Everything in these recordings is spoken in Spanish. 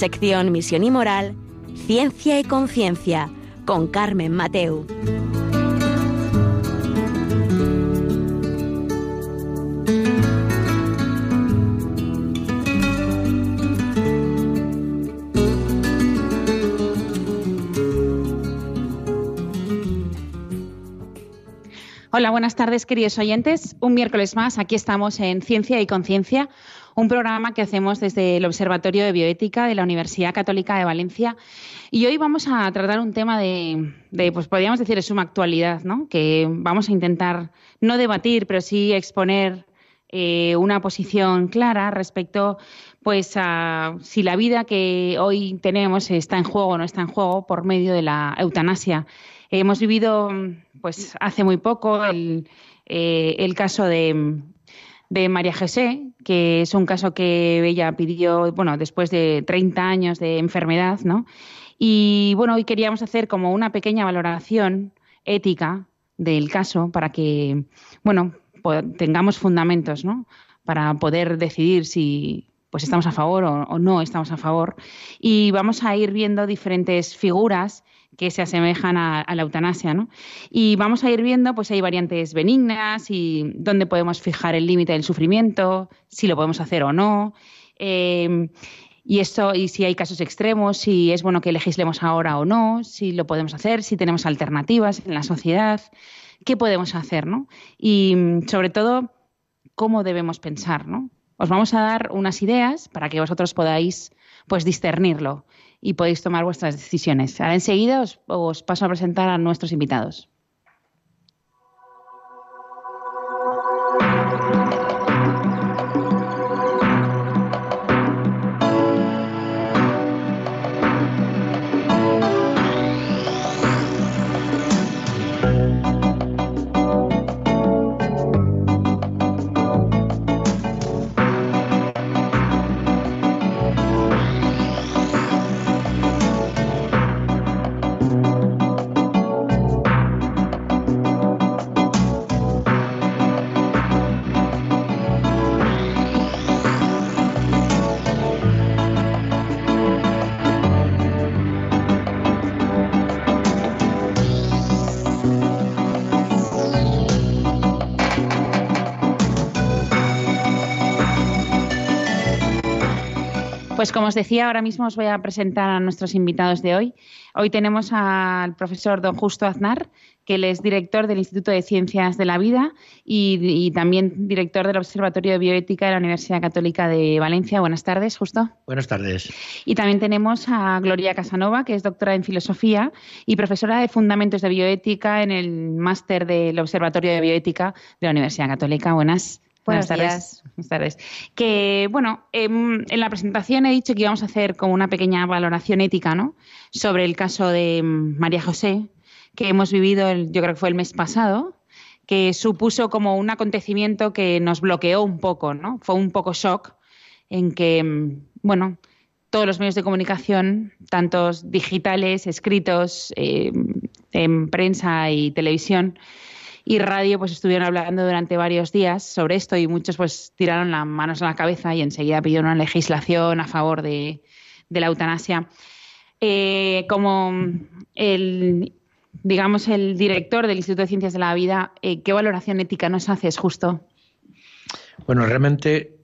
sección Misión y Moral, Ciencia y Conciencia, con Carmen Mateu. Hola, buenas tardes, queridos oyentes. Un miércoles más, aquí estamos en Ciencia y Conciencia, un programa que hacemos desde el Observatorio de Bioética de la Universidad Católica de Valencia. Y hoy vamos a tratar un tema de, pues podríamos decir, de suma actualidad, ¿no? Que vamos a intentar no debatir, pero sí exponer eh, una posición clara respecto pues a si la vida que hoy tenemos está en juego o no está en juego por medio de la eutanasia. Hemos vivido pues hace muy poco el, eh, caso de, María José, que es un caso que ella pidió, bueno, después de 30 años de enfermedad, ¿no? Y bueno, hoy queríamos hacer como una pequeña valoración ética del caso para que, bueno, tengamos fundamentos, ¿no? Para poder decidir si pues estamos a favor o, o no estamos a favor. Y vamos a ir viendo diferentes figuras que se asemejan a, la eutanasia. ¿no? Y vamos a ir viendo, pues hay variantes benignas y dónde podemos fijar el límite del sufrimiento, si lo podemos hacer o no. Em, y esto, y si hay casos extremos, si es bueno que legislemos ahora o no, si lo podemos hacer, si tenemos alternativas en la sociedad, qué podemos hacer, ¿no? Y sobre todo, cómo debemos pensar, ¿no? Os vamos a dar unas ideas para que vosotros podáis pues discernirlo y podéis tomar vuestras decisiones. Ahora enseguida os, os paso a presentar a nuestros invitados. Pues como os decía, ahora mismo os voy a presentar a nuestros invitados de hoy. Hoy tenemos al profesor don Justo Aznar, que él es director del Instituto de Ciencias de la Vida y, también director del Observatorio de Bioética de la Universidad Católica de Valencia. Buenas tardes, Justo. Buenas tardes. Y también tenemos a Gloria Casanova, que es doctora en Filosofía y profesora de Fundamentos de Bioética en el máster del Observatorio de Bioética de la Universidad Católica. Buenas. Buenas tardes. Buenas tardes. Que, bueno, em, en la presentación he dicho que íbamos a hacer como una pequeña valoración ética, ¿no? Sobre el caso de María José, que hemos vivido, yo creo que fue el mes pasado, que supuso como un acontecimiento que nos bloqueó un poco, ¿no? Fue un poco shock en que, em, bueno, todos los medios de comunicación, tantos digitales, escritos, em, en prensa y televisión, y radio pues estuvieron hablando durante varios días sobre esto y muchos pues tiraron las manos a la cabeza y enseguida pidieron una legislación a favor de, la eutanasia. Eh, como el, digamos, el director del Instituto de Ciencias de la Vida, eh, ¿qué valoración ética nos haces justo? Bueno, realmente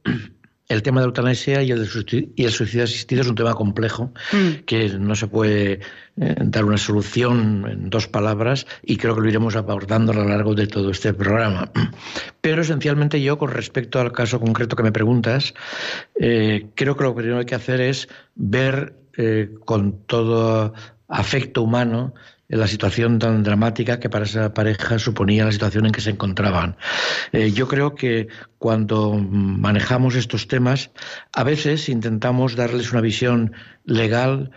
el tema de la eutanasia y el, suicidio asistido es un tema complejo mm. que no se puede eh, dar una solución en dos palabras y creo que lo iremos abordando a lo largo de todo este programa. Pero esencialmente yo, con respecto al caso concreto que me preguntas, eh, creo que lo primero que hay que hacer es ver eh, con todo afecto humano la situación tan dramática que para esa pareja suponía la situación en que se encontraban. Eh, yo creo que cuando manejamos estos temas, a veces intentamos darles una visión legal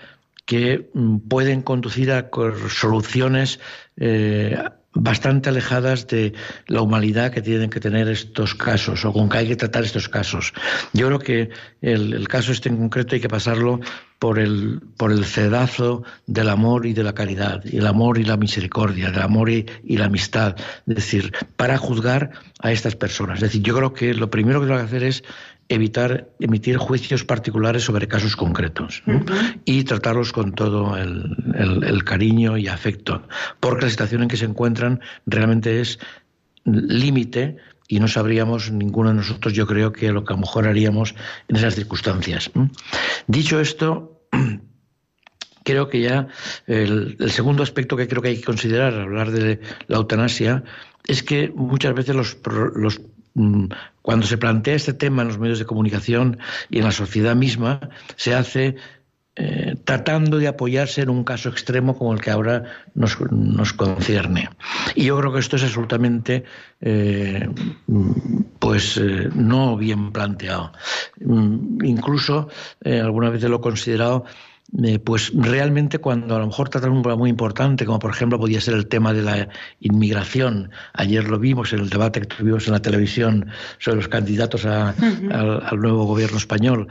que mm, pueden conducir a soluciones eh, bastante alejadas de la humanidad que tienen que tener estos casos o con que hay que tratar estos casos. Yo creo que el, el caso este en concreto hay que pasarlo por el, por el cedazo del amor y de la caridad, el amor y la misericordia, del amor y, la amistad. Es decir, para juzgar a estas personas. Es decir, yo creo que lo primero que tengo que hacer es evitar emitir juicios particulares sobre casos concretos y tratarlos con todo el, cariño y afecto, porque la situación en que se encuentran realmente es límite y no sabríamos ninguno de nosotros, yo creo, que lo que a lo mejor haríamos en esas circunstancias. Dicho esto, creo que ya el, segundo aspecto que creo que hay que considerar al hablar de la eutanasia es que muchas veces los, los Mm, cuando se plantea este tema en los medios de comunicación y en la sociedad misma, se hace eh, tratando de apoyarse en un caso extremo como el que ahora nos, concierne. Y yo creo que esto es absolutamente eh, pues eh, no bien planteado. Mm, incluso alguna vez lo he considerado eh, pues realmente cuando a lo mejor tratan un problema muy importante, como por ejemplo podía ser el tema de la inmigración, ayer lo vimos en el debate que tuvimos en la televisión sobre los candidatos al, nuevo gobierno español,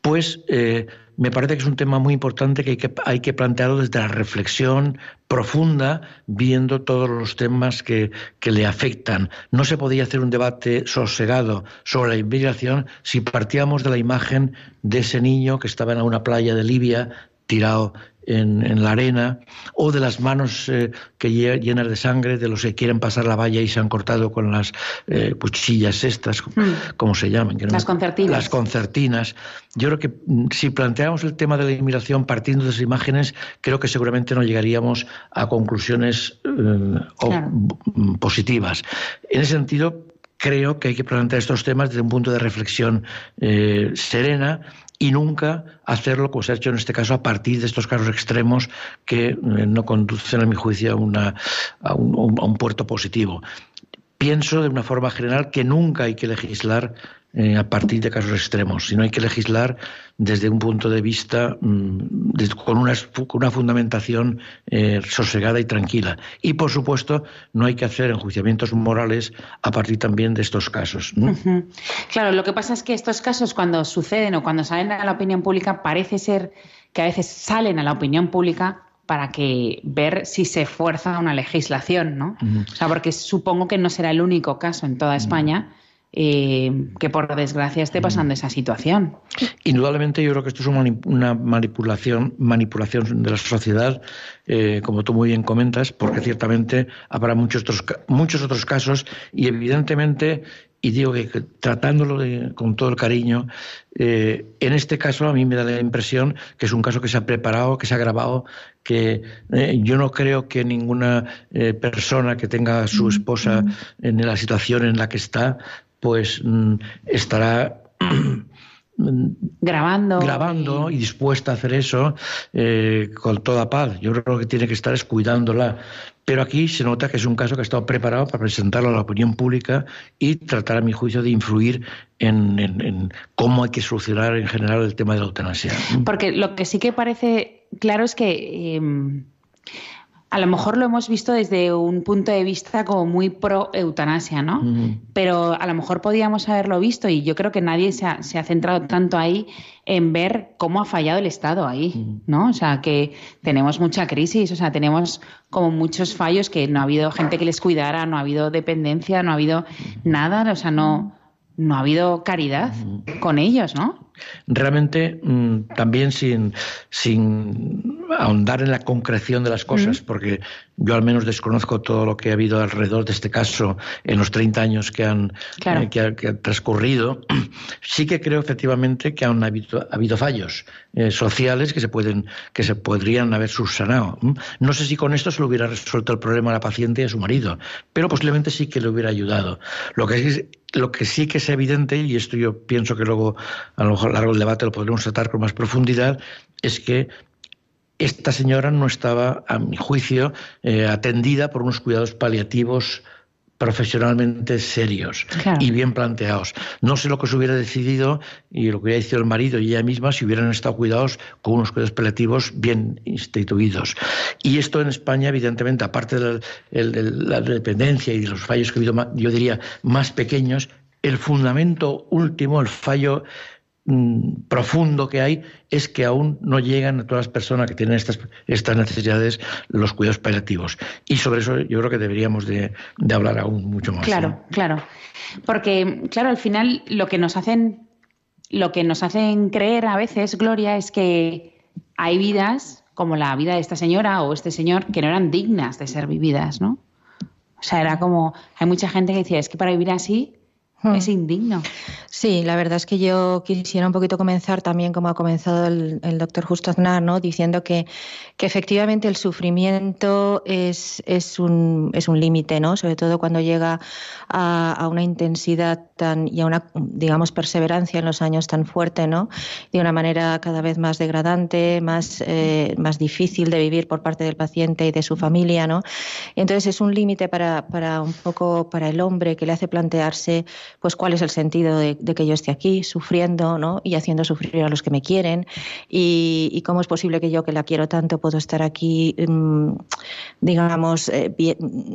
pues eh, me parece que es un tema muy importante que hay, que hay que plantearlo desde la reflexión profunda, viendo todos los temas que, que le afectan. No se podía hacer un debate sosegado sobre la inmigración si partíamos de la imagen de ese niño que estaba en una playa de Libia tirado en, la arena, o de las manos eh, que llenas de sangre de los que quieren pasar la valla y se han cortado con las eh, cuchillas estas, mm. como se llaman. las concertinas. Las concertinas. Yo creo que mm, si planteamos el tema de la inmigración partiendo de esas imágenes, creo que seguramente no llegaríamos a conclusiones eh, positivas. En ese sentido, creo que hay que plantear estos temas desde un punto de reflexión serena y nunca hacerlo, como se ha hecho en este caso, a partir de estos casos extremos que eh, no conducen, a mi juicio, a, una, a, un, a un puerto positivo. Pienso de una forma general que nunca hay que legislar eh, a partir de casos extremos, sino hay que legislar desde un punto de vista mm, con, una, una, fundamentación eh, sosegada y tranquila. Y, por supuesto, no hay que hacer enjuiciamientos morales a partir también de estos casos. Claro, lo que pasa es que estos casos, cuando suceden o cuando salen a la opinión pública, parece ser que a veces salen a la opinión pública para que ver si se fuerza una legislación, ¿no? O sea, porque supongo que no será el único caso en toda España eh, que por desgracia esté pasando esa situación. Indudablemente yo creo que esto es una manipulación, manipulación de la sociedad, eh, como tú muy bien comentas, porque ciertamente habrá muchos otros, muchos otros casos y evidentemente y digo que, tratándolo con todo el cariño, eh, en este caso a mí me da la impresión que es un caso que se ha preparado, que se ha grabado, que yo no creo que ninguna persona que tenga a su esposa en la situación en la que está pues mm, estará grabando grabando y... dispuesta a hacer eso eh, con toda paz. Yo creo que tiene que estar cuidándola. Pero aquí se nota que es un caso que ha estado preparado para presentarlo a la opinión pública y tratar, a mi juicio, de influir en, cómo hay que solucionar en general el tema de la eutanasia. Porque lo que sí que parece claro es que em, a lo mejor lo hemos visto desde un punto de vista como muy pro eutanasia, ¿no? Pero a lo mejor podíamos haberlo visto y yo creo que nadie se ha, centrado tanto ahí en ver cómo ha fallado el Estado ahí, ¿no? O sea, que tenemos mucha crisis, o sea, tenemos como muchos fallos que no ha habido gente que les cuidara, no ha habido dependencia, no ha habido nada, o sea, no, no ha habido caridad con ellos, ¿no? Realmente mm, también sin, sin ahondar en la concreción de las cosas, porque yo al menos desconozco todo lo que ha habido alrededor de este caso en los 30 años que han, eh, que, transcurrido. Sí que creo efectivamente que han habido, habido fallos eh, sociales que se, pueden, que se podrían haber subsanado. No sé si con esto se le hubiera resuelto el problema a la paciente y a su marido, pero posiblemente sí que le hubiera ayudado. Lo que es, lo que sí que es evidente, y esto yo pienso que luego a lo mejor largo del debate lo podremos tratar con más profundidad, es que esta señora no estaba, a mi juicio, eh, atendida por unos cuidados paliativos profesionalmente serios y bien planteados. No sé lo que se hubiera decidido y lo que hubiera decidido el marido y ella misma si hubieran estado cuidados con unos cuidados paliativos bien instituidos. Y esto en España, evidentemente, aparte de la, dependencia y de los fallos que ha habido, yo diría, más pequeños, el fundamento último, el fallo mm, profundo que hay es que aún no llegan a todas las personas que tienen estas, estas necesidades los cuidados paliativos. Y sobre eso yo creo que deberíamos de, hablar aún mucho más. Claro, claro. Porque, claro, al final lo que nos hacen, lo que nos hacen creer a veces, Gloria, es que hay vidas como la vida de esta señora o este señor que no eran dignas de ser vividas, ¿no? O sea, era como, hay mucha gente que decía, es que para vivir así. Es indigno. Sí, la verdad es que yo quisiera un poquito comenzar también como ha comenzado el, doctor Justo Aznar, ¿no? diciendo que, que, efectivamente el sufrimiento es, es un, es un límite, ¿no? sobre todo cuando llega a, a, una intensidad tan y a una, digamos, perseverancia en los años tan fuerte, ¿no? de una manera cada vez más degradante, más, eh, más difícil de vivir por parte del paciente y de su familia. ¿no? Y entonces es un límite para, para un poco para el hombre que le hace plantearse pues cuál es el sentido de, que yo esté aquí sufriendo ¿no? y haciendo sufrir a los que me quieren y, cómo es posible que yo que la quiero tanto puedo estar aquí, mm, digamos, eh,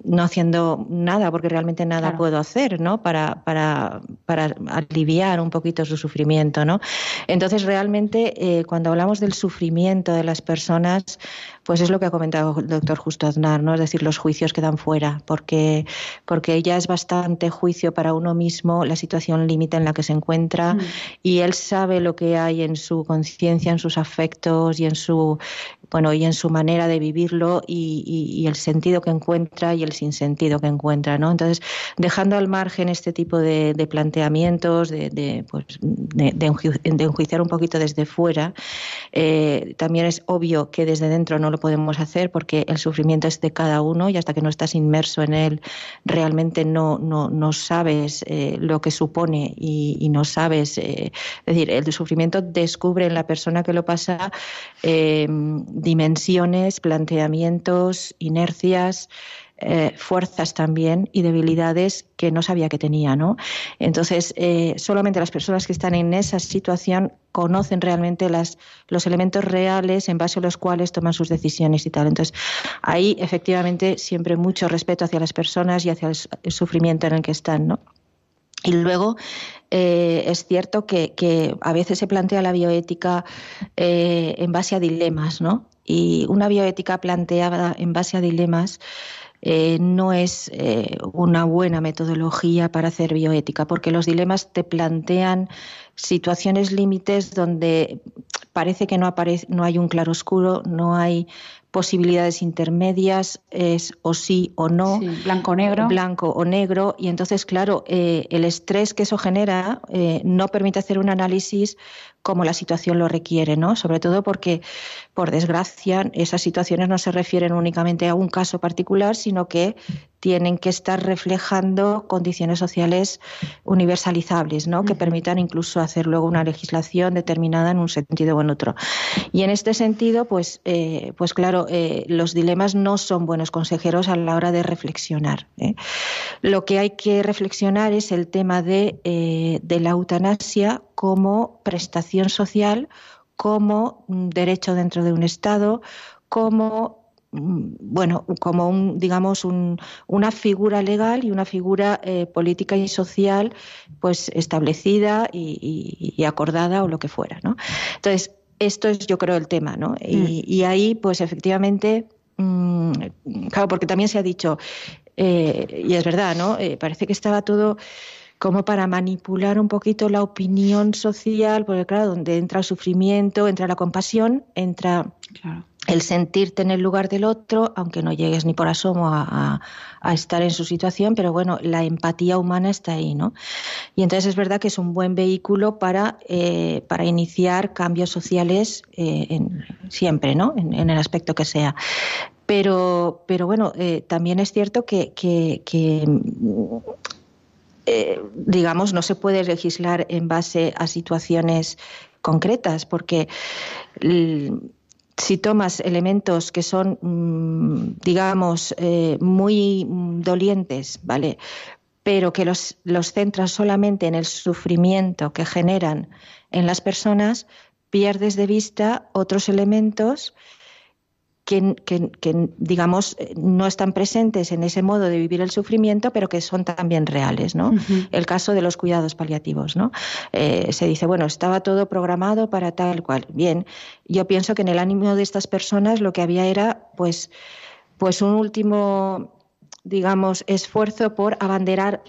no haciendo nada porque realmente nada puedo hacer ¿no? para, para, para, aliviar un poquito su sufrimiento. ¿no? Entonces realmente eh, cuando hablamos del sufrimiento de las personas, pues es lo que ha comentado el doctor Justo Aznar, ¿no? es decir, los juicios quedan fuera, porque, porque ya es bastante juicio para uno mismo la situación límite en la que se encuentra mm. y él sabe lo que hay en su conciencia, en sus afectos y en su bueno, y en su manera de vivirlo y, el sentido que encuentra y el sinsentido que encuentra, ¿no? Entonces, dejando al margen este tipo de, planteamientos, de, de, pues, enjuiciar un poquito desde fuera, eh, también es obvio que desde dentro no lo podemos hacer porque el sufrimiento es de cada uno y hasta que no estás inmerso en él, realmente no, no, no sabes eh, lo que supone y, no sabes, eh, es decir, el sufrimiento descubre en la persona que lo pasa dimensiones, planteamientos, inercias, eh, fuerzas también y debilidades que no sabía que tenía, ¿no? Entonces, eh, solamente las personas que están en esa situación conocen realmente las, los elementos reales en base a los cuales toman sus decisiones y tal. Entonces, ahí efectivamente siempre mucho respeto hacia las personas y hacia el, sufrimiento en el que están, ¿no? Y luego eh, es cierto que, a veces se plantea la bioética en base a dilemas, ¿no? Y una bioética planteada en base a dilemas eh, no es eh, una buena metodología para hacer bioética, porque los dilemas te plantean situaciones límites donde parece que no, aparece, no hay un claroscuro, no hay posibilidades intermedias, es o sí o no. blanco o negro. Blanco o negro. Y entonces, claro, eh, el estrés que eso genera no permite hacer un análisis como la situación lo requiere, ¿no? Sobre todo porque, por desgracia, esas situaciones no se refieren únicamente a un caso particular, sino que tienen que estar reflejando condiciones sociales universalizables, ¿no? que permitan incluso hacer luego una legislación determinada en un sentido o en otro. Y en este sentido, pues, eh, pues claro, eh, los dilemas no son buenos consejeros a la hora de reflexionar. ¿eh? Lo que hay que reflexionar es el tema de, de la eutanasia como prestación social, como derecho dentro de un Estado, como Mm, bueno, como un, digamos, una figura legal y una figura eh, política y social, pues establecida y, acordada o lo que fuera, ¿no? Entonces, esto es, yo creo, el tema, ¿no? Y, mm. ahí, pues, efectivamente, mm, claro, porque también se ha dicho, eh, y es verdad, ¿no? Eh, parece que estaba todo como para manipular un poquito la opinión social, porque claro, donde entra el sufrimiento, entra la compasión, entra el sentirte en el lugar del otro, aunque no llegues ni por asomo a, estar en su situación, pero bueno, la empatía humana está ahí, ¿no? Y entonces es verdad que es un buen vehículo para, eh, para iniciar cambios sociales eh, siempre, ¿no? En, el aspecto que sea. Pero, pero bueno, eh, también es cierto que, digamos, no se puede legislar en base a situaciones concretas, porque si tomas elementos que son, mm, digamos, eh, muy dolientes, ¿vale? Pero que los, los centras solamente en el sufrimiento que generan en las personas, pierdes de vista otros elementos que, digamos, no están presentes en ese modo de vivir el sufrimiento, pero que son también reales, ¿no? El caso de los cuidados paliativos, ¿no? Eh, se dice, bueno, estaba todo programado para tal cual. Bien, yo pienso que en el ánimo de estas personas lo que había era, pues, pues un último, digamos, esfuerzo por abanderar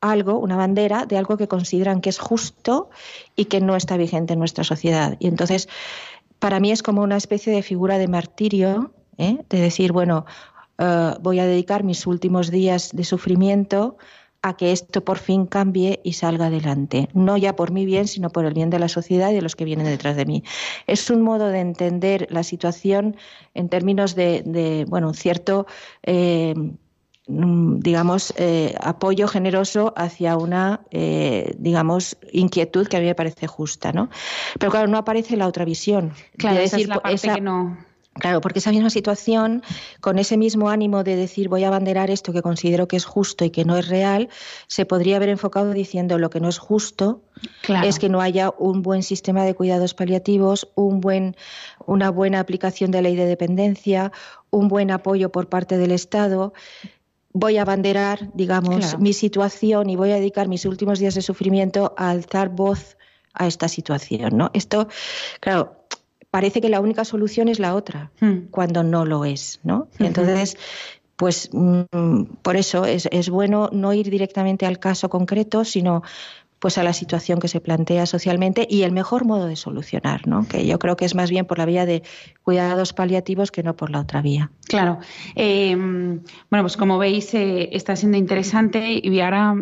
algo, una bandera de algo que consideran que es justo y que no está vigente en nuestra sociedad. Y entonces para mí es como una especie de figura de martirio, ¿eh? de decir, bueno, eh, voy a dedicar mis últimos días de sufrimiento a que esto por fin cambie y salga adelante, no ya por mi bien, sino por el bien de la sociedad y de los que vienen detrás de mí. Es un modo de entender la situación en términos de, bueno, un cierto eh, digamos, eh, apoyo generoso hacia una, eh, digamos, inquietud que a mí me parece justa, ¿no? Pero claro, no aparece la otra visión. Claro, decir, es la parte que no... Claro, porque esa misma situación, con ese mismo ánimo de decir voy a abanderar esto que considero que es justo y que no es real, se podría haber enfocado diciendo lo que no es justo es que no haya un buen sistema de cuidados paliativos, un buen, una buena aplicación de ley de dependencia, un buen apoyo por parte del Estado voy a abanderar, digamos, mi situación y voy a dedicar mis últimos días de sufrimiento a alzar voz a esta situación, ¿no? Esto, claro, parece que la única solución es la otra, hmm. cuando no lo es, ¿no? Entonces, pues mm, por eso es, es bueno no ir directamente al caso concreto, sino pues a la situación que se plantea socialmente y el mejor modo de solucionar, ¿no? que yo creo que es más bien por la vía de cuidados paliativos que no por la otra vía. Claro. Eh, bueno, pues como veis eh, está siendo interesante y ahora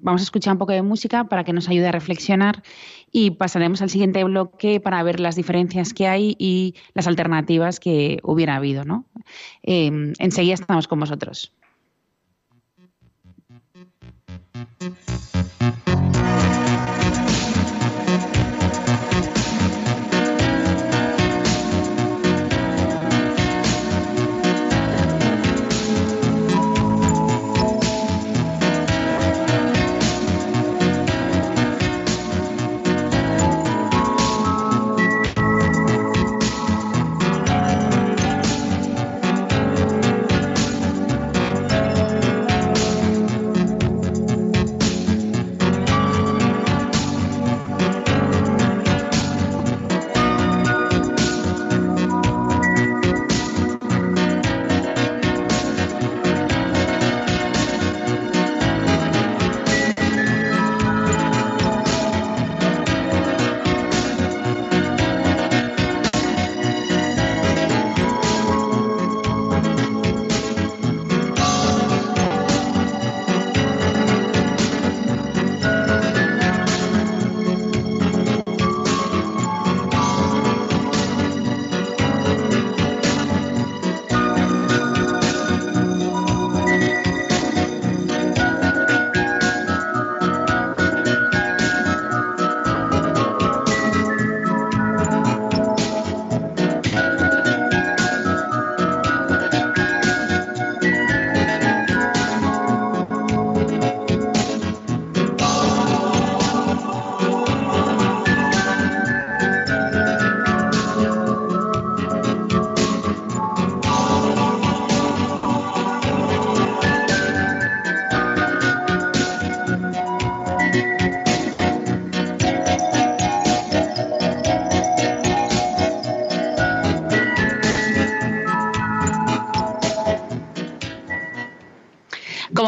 vamos a escuchar un poco de música para que nos ayude a reflexionar y pasaremos al siguiente bloque para ver las diferencias que hay y las alternativas que hubiera habido. ¿no? Eh, enseguida estamos con vosotros.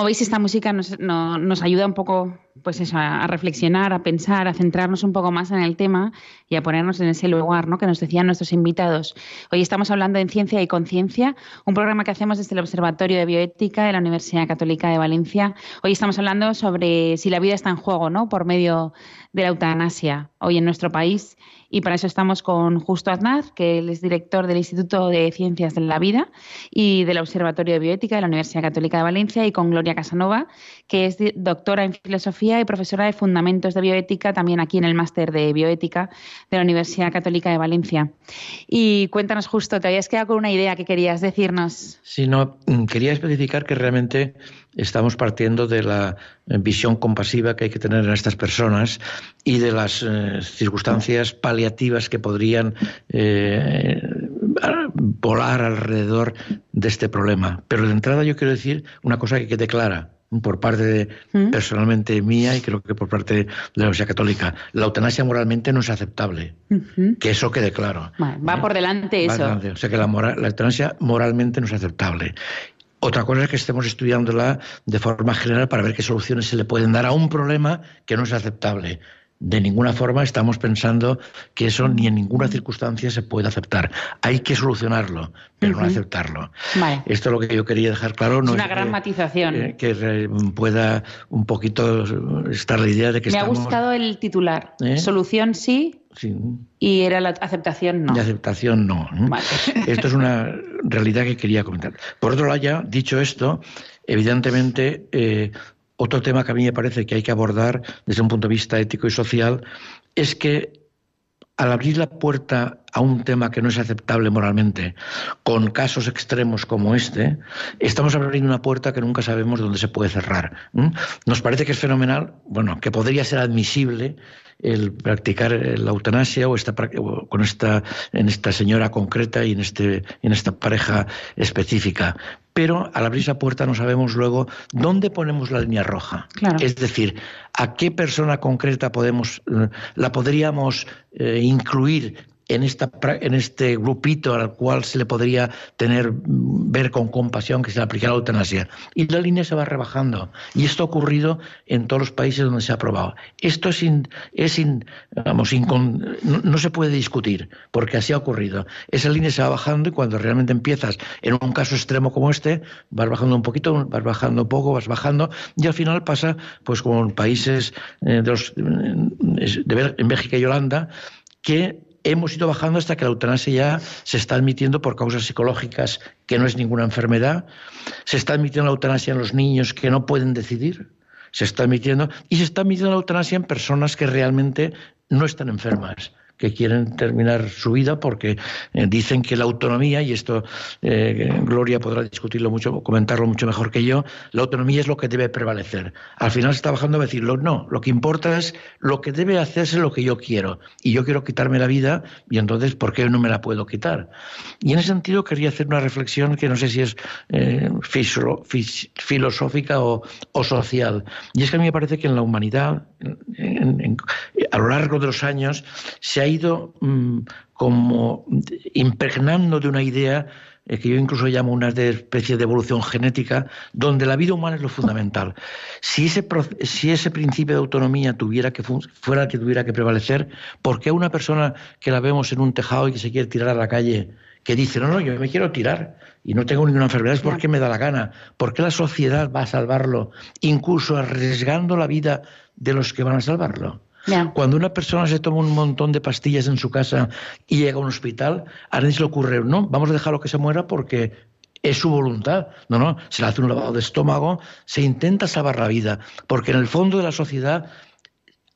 Veis, esta música nos, ayuda un poco pues eso, a, reflexionar, a pensar, a centrarnos un poco más en el tema y a ponernos en ese lugar ¿no? que nos decían nuestros invitados. Hoy estamos hablando en Ciencia y Conciencia, un programa que hacemos desde el Observatorio de Bioética de la Universidad Católica de Valencia. Hoy estamos hablando sobre si la vida está en juego ¿no? por medio de la eutanasia hoy en nuestro país y para eso estamos con Justo Aznaz, que él es director del Instituto de Ciencias de la Vida y del Observatorio de Bioética de la Universidad Católica de Valencia, y con Gloria Casanova, que es doctora en Filosofía y profesora de Fundamentos de Bioética, también aquí en el Máster de Bioética de la Universidad Católica de Valencia. Y cuéntanos justo, te habías quedado con una idea que querías decirnos. Sí, no, quería especificar que realmente estamos partiendo de la eh, visión compasiva que hay que tener en estas personas y de las eh, circunstancias paliativas que podrían eh, volar alrededor de este problema. Pero de entrada yo quiero decir una cosa que quede clara por parte de, ¿Mm? personalmente mía y creo que por parte de la Universidad Católica. La eutanasia moralmente no es aceptable. Que eso quede claro. va ¿Eh? por delante eso. O sea que la, la eutanasia moralmente no es aceptable. Otra cosa es que estemos estudiándola de forma general para ver qué soluciones se le pueden dar a un problema que no es aceptable de ninguna forma estamos pensando que eso ni en ninguna circunstancia se puede aceptar. Hay que solucionarlo, pero no aceptarlo. Esto es lo que yo quería dejar claro. No es una gran matización. Eh, que, pueda un poquito estar la idea de que Me ha gustado el titular. ¿Eh? Solución sí, Sí. Y era la aceptación no. La aceptación no. Esto es una realidad que quería comentar. Por otro lado, ya dicho esto, evidentemente eh, otro tema que a mí me parece que hay que abordar desde un punto de vista ético y social es que al abrir la puerta a un tema que no es aceptable moralmente, con casos extremos como este, estamos abriendo una puerta que nunca sabemos dónde se puede cerrar. Nos parece que es fenomenal, bueno, que podría ser admisible el practicar la eutanasia o, esta, con esta, en esta señora concreta y en, este, en esta pareja específica. Pero al abrir esa puerta no sabemos luego dónde ponemos la línea roja. Es decir, a qué persona concreta podemos, eh, la podríamos eh, incluir en, esta, en este grupito al cual se le podría tener ver con compasión que se le aplicara la eutanasia. Y la línea se va rebajando. Y esto ha ocurrido en todos los países donde se ha aprobado. Esto es, es vamos, no, se puede discutir, porque así ha ocurrido. Esa línea se va bajando y cuando realmente empiezas en un caso extremo como este, vas bajando un poquito, vas bajando un poco, vas bajando, y al final pasa, pues como países eh, de, los, de, en Bélgica y Holanda, que hemos ido bajando hasta que la eutanasia ya se está admitiendo por causas psicológicas, que no es ninguna enfermedad. Se está admitiendo la eutanasia en los niños que no pueden decidir. Se está admitiendo. Y se está admitiendo la eutanasia en personas que realmente no están enfermas que quieren terminar su vida porque eh, dicen que la autonomía, y esto eh, Gloria podrá discutirlo mucho, comentarlo mucho mejor que yo, la autonomía es lo que debe prevalecer. Al final se está bajando a decirlo, no, lo que importa es lo que debe hacerse lo que yo quiero. Y yo quiero quitarme la vida, y entonces, ¿por qué no me la puedo quitar? Y en ese sentido quería hacer una reflexión que no sé si es eh, filosófica o, social. Y es que a mí me parece que en la humanidad, a lo largo de los años, se ha ido mm, como impregnando de una idea eh, que yo incluso llamo una especie de evolución genética, donde la vida humana es lo fundamental. Si ese, si ese principio de autonomía tuviera que fuera el que tuviera que prevalecer, ¿por qué una persona que la vemos en un tejado y que se quiere tirar a la calle, que dice, no, no, yo me quiero tirar y no tengo ninguna enfermedad, es porque me da la gana? ¿Por qué la sociedad va a salvarlo, incluso arriesgando la vida de los que van a salvarlo? Cuando una persona se toma un montón de pastillas en su casa y llega a un hospital, a nadie se le ocurre, no, vamos a dejarlo que se muera porque es su voluntad. No, no, se le hace un lavado de estómago, se intenta salvar la vida, porque en el fondo de la sociedad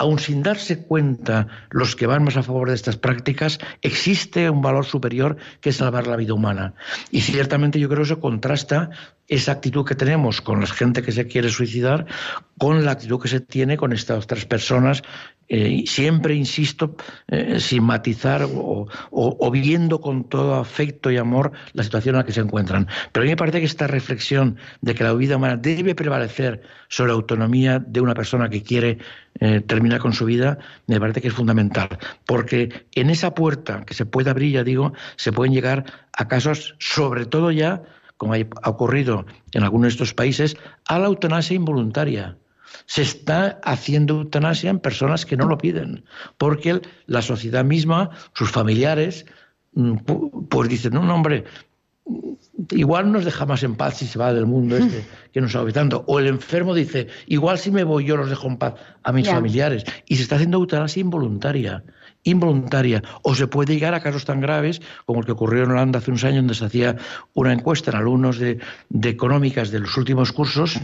aun sin darse cuenta los que van más a favor de estas prácticas, existe un valor superior que es salvar la vida humana. Y ciertamente yo creo que eso contrasta esa actitud que tenemos con la gente que se quiere suicidar con la actitud que se tiene con estas otras personas eh, siempre insisto, eh, sin matizar o, viendo con todo afecto y amor la situación en la que se encuentran. Pero a mí me parece que esta reflexión de que la vida humana debe prevalecer sobre la autonomía de una persona que quiere eh, terminar con su vida, me parece que es fundamental. Porque en esa puerta que se puede abrir, ya digo, se pueden llegar a casos, sobre todo ya, como ha ocurrido en algunos de estos países, a la eutanasia involuntaria se está haciendo eutanasia en personas que no lo piden, porque la sociedad misma, sus familiares, mm, pues dicen, no, no, hombre, igual nos deja más en paz si se va del mundo este que nos está habitando. O el enfermo dice, igual si me voy yo los dejo en paz a mis familiares. Y se está haciendo eutanasia involuntaria involuntaria o se puede llegar a casos tan graves como el que ocurrió en Holanda hace unos años donde se hacía una encuesta en alumnos de, económicas de los últimos cursos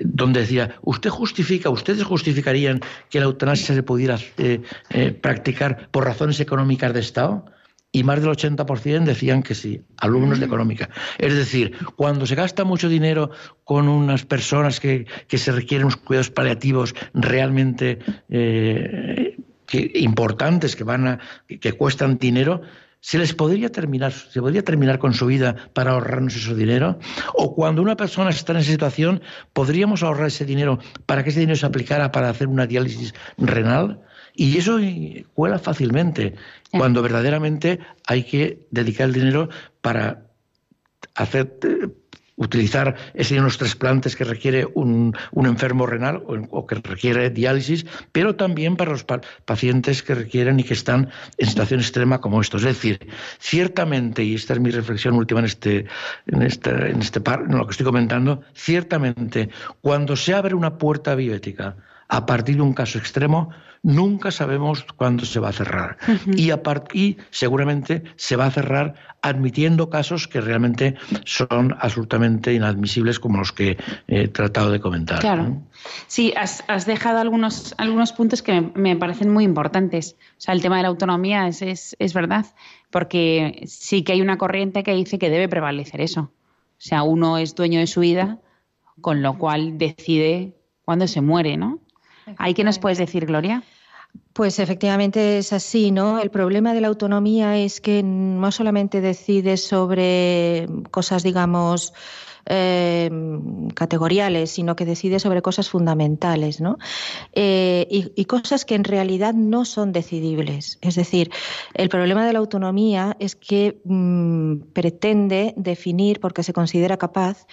donde decía, ¿usted justifica, ustedes justificarían que la eutanasia se pudiera eh, eh, practicar por razones económicas de Estado? Y más del 80% decían que sí, alumnos de mm. económica. Es decir, cuando se gasta mucho dinero con unas personas que, se requieren unos cuidados paliativos realmente eh, que, importantes que van a, que cuestan dinero, ¿Se les podría terminar, se podría terminar con su vida para ahorrarnos ese dinero? ¿O cuando una persona está en esa situación, podríamos ahorrar ese dinero para que ese dinero se aplicara para hacer una diálisis renal? Y eso cuela fácilmente, cuando verdaderamente hay que dedicar el dinero para hacer utilizar ese de unos trasplantes que requiere un, enfermo renal o, que requiere diálisis, pero también para los pacientes que requieren y que están en situación extrema como estos. Es decir, ciertamente, y esta es mi reflexión última en este, en este, en este en lo que estoy comentando, ciertamente, cuando se abre una puerta bioética a partir de un caso extremo, nunca sabemos cuándo se va a cerrar. y, a y seguramente se va a cerrar admitiendo casos que realmente son absolutamente inadmisibles como los que he tratado de comentar. Claro. Sí, has, dejado algunos, algunos puntos que me, parecen muy importantes. O sea, el tema de la autonomía es, es, es verdad, porque sí que hay una corriente que dice que debe prevalecer eso. O sea, uno es dueño de su vida, con lo cual decide cuándo se muere, ¿no? ¿Ahí qué nos puedes decir, Gloria? Pues efectivamente es así, ¿no? El problema de la autonomía es que no solamente decide sobre cosas, digamos, eh, categoriales, sino que decide sobre cosas fundamentales, ¿no? Eh, y, cosas que en realidad no son decidibles. Es decir, el problema de la autonomía es que mm, pretende definir, porque se considera capaz,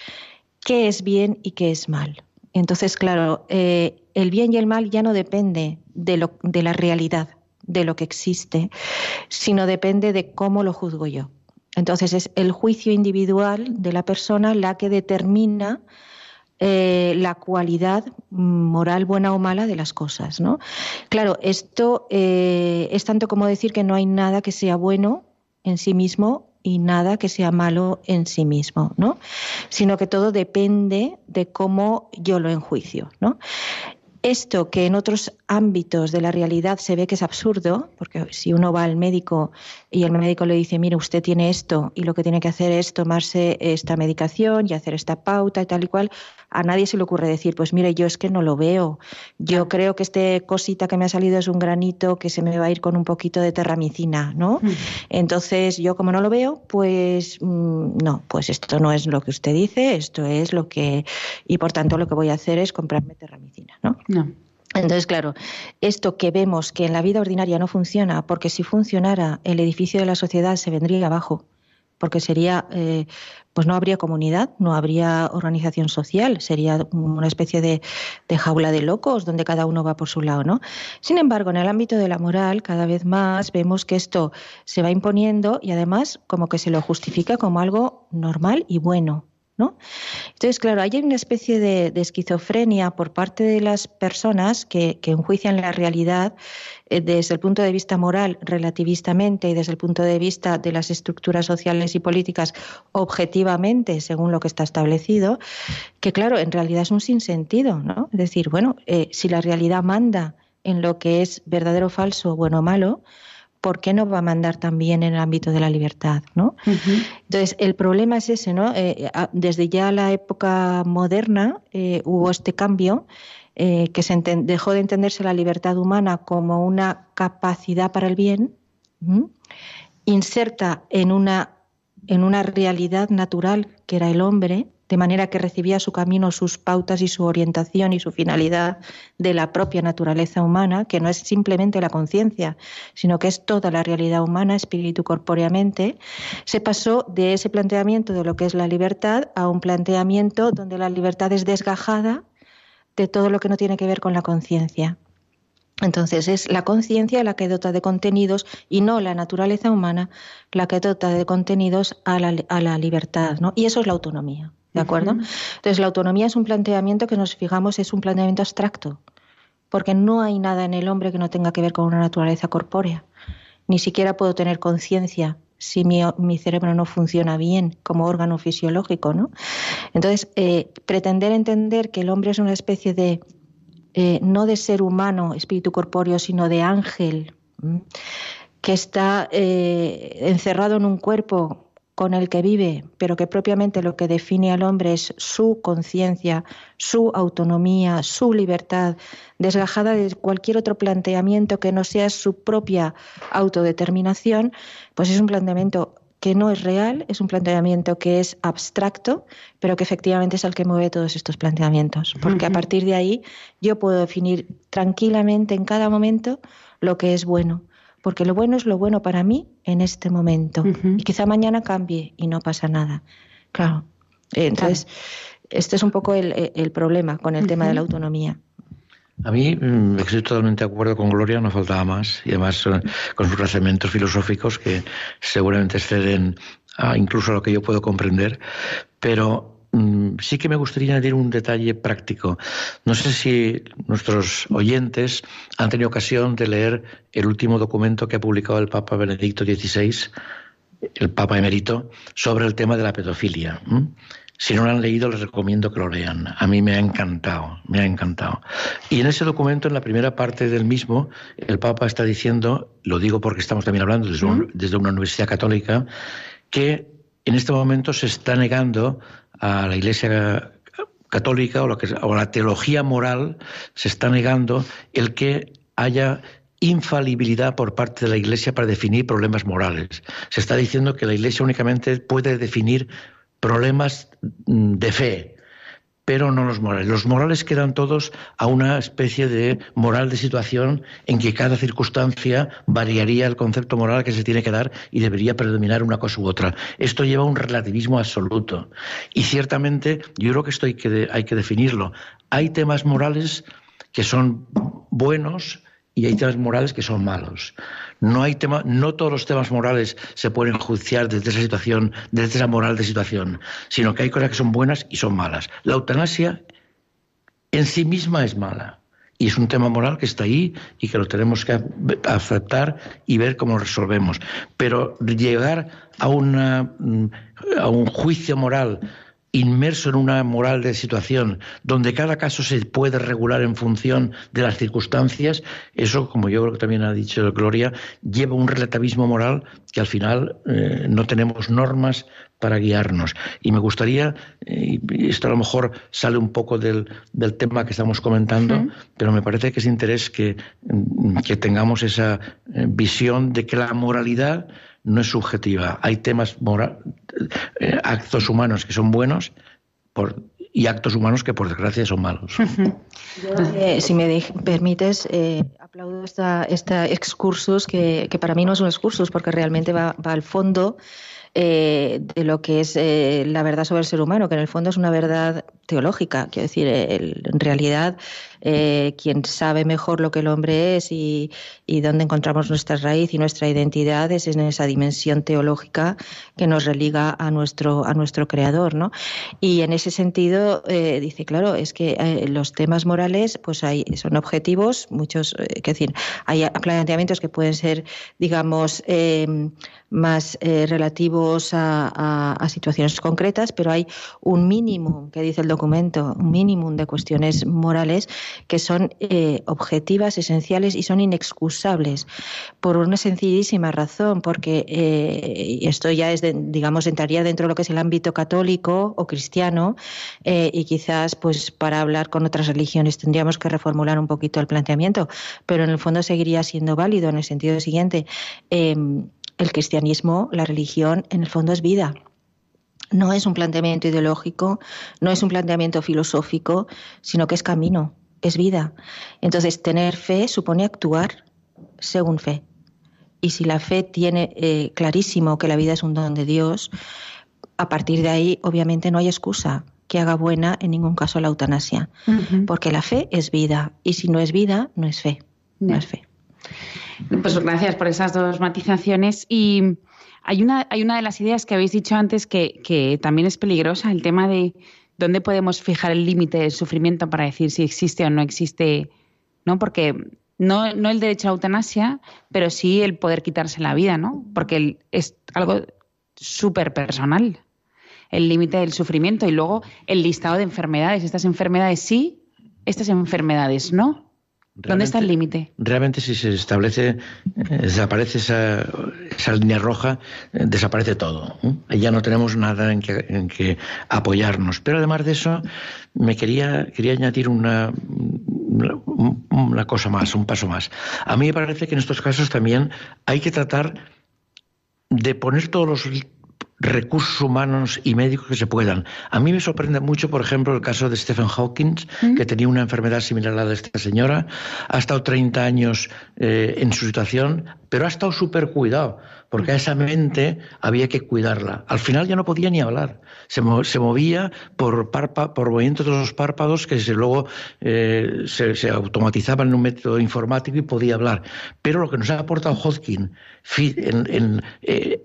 qué es bien y qué es mal. Entonces, claro, eh, el bien y el mal ya no depende de, la realidad, de lo que existe, sino depende de cómo lo juzgo yo. Entonces es el juicio individual de la persona la que determina eh, la cualidad moral buena o mala de las cosas. ¿no? Claro, esto eh, es tanto como decir que no hay nada que sea bueno en sí mismo y nada que sea malo en sí mismo, ¿no? Sino que todo depende de cómo yo lo enjuicio, ¿no? Esto que en otros ámbitos de la realidad se ve que es absurdo, porque si uno va al médico y el médico le dice, mire, usted tiene esto y lo que tiene que hacer es tomarse esta medicación y hacer esta pauta y tal y cual, a nadie se le ocurre decir, pues mire, yo es que no lo veo. Yo creo que este cosita que me ha salido es un granito que se me va a ir con un poquito de terramicina, ¿no? Mm. Entonces, yo como no lo veo, pues mm, no, pues esto no es lo que usted dice, esto es lo que... Y por tanto lo que voy a hacer es comprarme terramicina, ¿no? No. Entonces, claro, esto que vemos que en la vida ordinaria no funciona, porque si funcionara, el edificio de la sociedad se vendría abajo porque sería, eh, pues no habría comunidad, no habría organización social, sería una especie de, de, jaula de locos donde cada uno va por su lado, ¿no? Sin embargo, en el ámbito de la moral, cada vez más vemos que esto se va imponiendo y además como que se lo justifica como algo normal y bueno. ¿No? Entonces, claro, hay una especie de, esquizofrenia por parte de las personas que, enjuician la realidad eh, desde el punto de vista moral relativistamente y desde el punto de vista de las estructuras sociales y políticas objetivamente, según lo que está establecido, que claro, en realidad es un sinsentido, ¿no? Es decir, bueno, eh, si la realidad manda en lo que es verdadero falso, bueno o malo, ¿por qué no va a mandar también en el ámbito de la libertad? ¿no? Entonces, el problema es ese, ¿no? Eh, desde ya la época moderna eh, hubo este cambio eh, que se dejó de entenderse la libertad humana como una capacidad para el bien, inserta en una, en una realidad natural que era el hombre, de manera que recibía su camino, sus pautas y su orientación y su finalidad de la propia naturaleza humana, que no es simplemente la conciencia, sino que es toda la realidad humana, espíritu corpóreamente, se pasó de ese planteamiento de lo que es la libertad a un planteamiento donde la libertad es desgajada de todo lo que no tiene que ver con la conciencia. Entonces es la conciencia la que dota de contenidos y no la naturaleza humana la que dota de contenidos a la, a la libertad, ¿no? Y eso es la autonomía. ¿De acuerdo? Entonces, la autonomía es un planteamiento que nos fijamos, es un planteamiento abstracto, porque no hay nada en el hombre que no tenga que ver con una naturaleza corpórea. Ni siquiera puedo tener conciencia si mi, cerebro no funciona bien como órgano fisiológico, ¿no? Entonces, eh, pretender entender que el hombre es una especie de, eh, no de ser humano, espíritu corpóreo, sino de ángel, que está eh, encerrado en un cuerpo con el que vive, pero que propiamente lo que define al hombre es su conciencia, su autonomía, su libertad, desgajada de cualquier otro planteamiento que no sea su propia autodeterminación, pues es un planteamiento que no es real, es un planteamiento que es abstracto, pero que efectivamente es el que mueve todos estos planteamientos, porque a partir de ahí yo puedo definir tranquilamente en cada momento lo que es bueno porque lo bueno es lo bueno para mí en este momento. Y quizá mañana cambie y no pasa nada. Claro. Entonces, este es un poco el, problema con el tema de la autonomía. A mí mm, estoy totalmente de acuerdo con Gloria, no faltaba más, y además eh, con sus razonamientos filosóficos que seguramente exceden a incluso a lo que yo puedo comprender, pero Mm, sí que me gustaría añadir un detalle práctico. No sé si nuestros oyentes han tenido ocasión de leer el último documento que ha publicado el Papa Benedicto XVI, el Papa emérito, sobre el tema de la pedofilia. Si no lo han leído, les recomiendo que lo lean. A mí me ha encantado, me ha encantado. Y en ese documento, en la primera parte del mismo, el Papa está diciendo, lo digo porque estamos también hablando desde, desde una universidad católica, que en este momento se está negando a la Iglesia católica o, lo que, o la teología moral, se está negando el que haya infalibilidad por parte de la Iglesia para definir problemas morales. Se está diciendo que la Iglesia únicamente puede definir problemas mm, de fe, pero no los morales. Los morales quedan todos a una especie de moral de situación en que cada circunstancia variaría el concepto moral que se tiene que dar y debería predominar una cosa u otra. Esto lleva a un relativismo absoluto. Y ciertamente yo creo que esto hay que, hay que definirlo. Hay temas morales que son buenos y hay temas morales que son malos. No, hay tema, no todos los temas morales se pueden juzgar desde esa situación, desde esa moral de situación, sino que hay cosas que son buenas y son malas. La eutanasia en sí misma es mala. Y es un tema moral que está ahí y que lo tenemos que aceptar y ver cómo lo resolvemos. Pero llegar a, una, a un juicio moral inmerso en una moral de situación donde cada caso se puede regular en función de las circunstancias, eso, como yo creo que también ha dicho Gloria, lleva un relativismo moral que al final eh, no tenemos normas para guiarnos. Y me gustaría, y esto a lo mejor sale un poco del, tema que estamos comentando, pero me parece que es interés que, que tengamos esa eh, visión de que la moralidad no es subjetiva. Hay temas, moral, eh, actos humanos que son buenos por, y actos humanos que por desgracia son malos. Eh, si me permites, eh, aplaudo esta, esta excursus que, que, para mí no es un excursus porque realmente va, va al fondo de lo que es la verdad sobre el ser humano, que en el fondo es una verdad teológica. Quiero decir, en realidad eh, quien sabe mejor lo que el hombre es y, dónde encontramos nuestra raíz y nuestra identidad es en esa dimensión teológica que nos religa a nuestro, a nuestro creador. ¿no? Y en ese sentido, eh, dice, claro, es que eh, los temas morales pues hay, son objetivos, muchos, es decir, hay planteamientos que pueden ser, digamos, más relativos a, a, situaciones concretas, pero hay un mínimo, que dice el documento, un mínimo de cuestiones morales que son eh, objetivas, esenciales y son inexcusables por una sencillísima razón, porque eh, esto ya es, digamos, entraría dentro de lo que es el ámbito católico o cristiano eh, y quizás, pues, para hablar con otras religiones tendríamos que reformular un poquito el planteamiento, pero en el fondo seguiría siendo válido en el sentido siguiente. Em, el cristianismo, la religión, en el fondo es vida no es un planteamiento ideológico, no es un planteamiento filosófico, sino que es camino es vida. Entonces, tener fe supone actuar según fe. Y si la fe tiene eh, clarísimo que la vida es un don de Dios, a partir de ahí, obviamente, no hay excusa que haga buena en ningún caso la eutanasia, porque la fe es vida y si no es vida, no es fe. No, es fe. Pues gracias por esas dos matizaciones. Y hay una, hay una de las ideas que habéis dicho antes que, que también es peligrosa, el tema de, ¿dónde podemos fijar el límite del sufrimiento para decir si existe o no existe? ¿no? Porque no, no el derecho a la eutanasia, pero sí el poder quitarse la vida, ¿no? Porque es algo súper personal, el límite del sufrimiento y luego el listado de enfermedades. Estas enfermedades sí, estas enfermedades no. ¿Dónde está el límite? Realmente si se establece, eh, desaparece esa, esa, línea roja, eh, desaparece todo. ¿eh? Ya no tenemos nada en que, en que, apoyarnos. Pero además de eso, me quería, quería añadir una, una cosa más, un paso más. A mí me parece que en estos casos también hay que tratar de poner todos los recursos humanos y médicos que se puedan. A mí me sorprende mucho, por ejemplo, el caso de Stephen Hawking, ¿Mm? que tenía una enfermedad similar a la de esta señora, ha estado 30 años eh, en su situación, pero ha estado súper cuidado, porque a esa mente había que cuidarla. Al final ya no podía ni hablar, se, movía por, por movimientos de los párpados que se, luego eh, se, automatizaban en un método informático y podía hablar. Pero lo que nos ha aportado Hodgkin en, eh,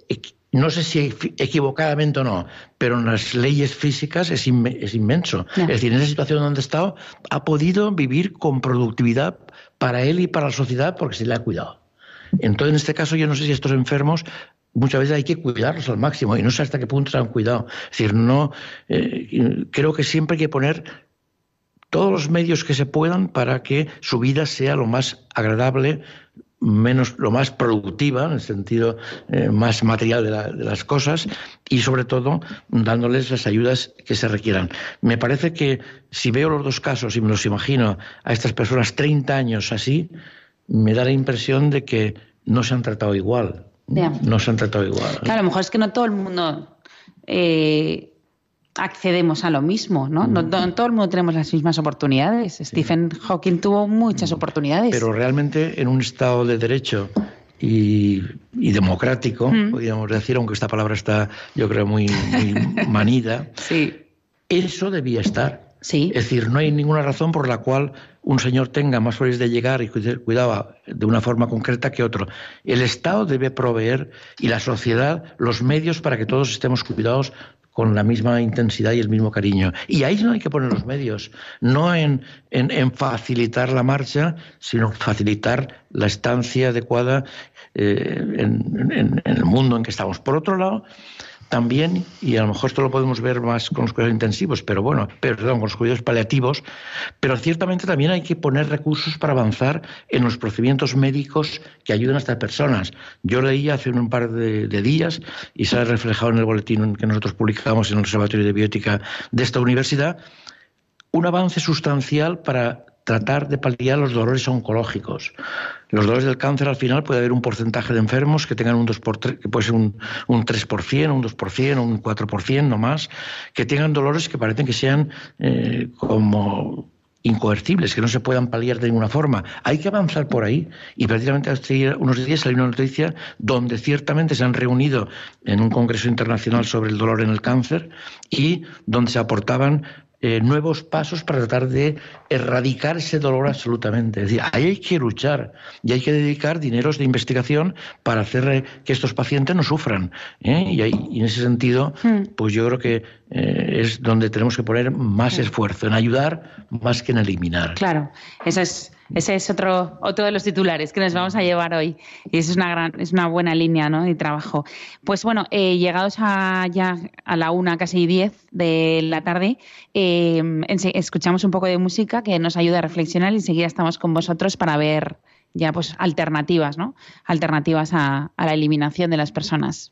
no sé si equivocadamente o no, pero en las leyes físicas es, inmenso. Es decir, en esa situación donde ha estado, ha podido vivir con productividad para él y para la sociedad porque se le ha cuidado. Entonces, en este caso, yo no sé si estos enfermos muchas veces hay que cuidarlos al máximo y no sé hasta qué punto se han cuidado. Es decir, no, eh, creo que siempre hay que poner todos los medios que se puedan para que su vida sea lo más agradable, menos lo más productiva en el sentido eh, más material de, las cosas y sobre todo dándoles las ayudas que se requieran. Me parece que si veo los dos casos y me los imagino a estas personas 30 años así, me da la impresión de que no se han tratado igual. No se han tratado igual. Claro, a lo mejor es que no todo el mundo eh, accedemos a lo mismo, ¿no? No, todo el mundo tenemos las mismas oportunidades. Stephen Hawking tuvo muchas oportunidades. Pero realmente en un Estado de Derecho y, democrático, mm. podríamos decir, aunque esta palabra está, yo creo, muy, manida, sí. eso debía estar. Sí. Es decir, no hay ninguna razón por la cual un señor tenga más probabilidades de llegar y cuidaba de una forma concreta que otro. El Estado debe proveer y la sociedad los medios para que todos estemos cuidados con la misma intensidad y el mismo cariño. Y ahí no hay que poner los medios, no en, en, facilitar la marcha, sino facilitar la estancia adecuada eh, en, el mundo en que estamos. Por otro lado, también, y a lo mejor esto lo podemos ver más con los cuidados intensivos, pero bueno, perdón, con los cuidados paliativos, pero ciertamente también hay que poner recursos para avanzar en los procedimientos médicos que ayuden a estas personas. Yo leí hace un par de, días, y se ha reflejado en el boletín que nosotros publicamos en el Observatorio de Biótica de esta universidad, un avance sustancial para tratar de paliar los dolores oncológicos. Los dolores del cáncer al final puede haber un porcentaje de enfermos que tengan un 2 por 3, que puede ser un, un 3%, un 2%, un 4%, no más, que tengan dolores que parecen que sean eh, como incoercibles, que no se puedan paliar de ninguna forma. Hay que avanzar por ahí. Y prácticamente hace unos días salió una noticia donde ciertamente se han reunido en un congreso internacional sobre el dolor en el cáncer y donde se aportaban eh, nuevos pasos para tratar de erradicar ese dolor absolutamente. Es decir, ahí hay que luchar y hay que dedicar dineros de investigación para hacer eh, que estos pacientes no sufran. ¿eh? Y, en ese sentido, hmm. pues yo creo que es donde tenemos que poner más hmm. esfuerzo, en ayudar más que en eliminar. Claro, eso es ese es otro, otro de los titulares que nos vamos a llevar hoy. Y eso es una, gran, es una buena línea ¿no? de trabajo. Pues bueno, eh, llegados a, ya a la una, casi diez de la tarde, eh, escuchamos un poco de música que nos ayuda a reflexionar y enseguida estamos con vosotros para ver ya pues alternativas, ¿no? Alternativas a la eliminación de las personas.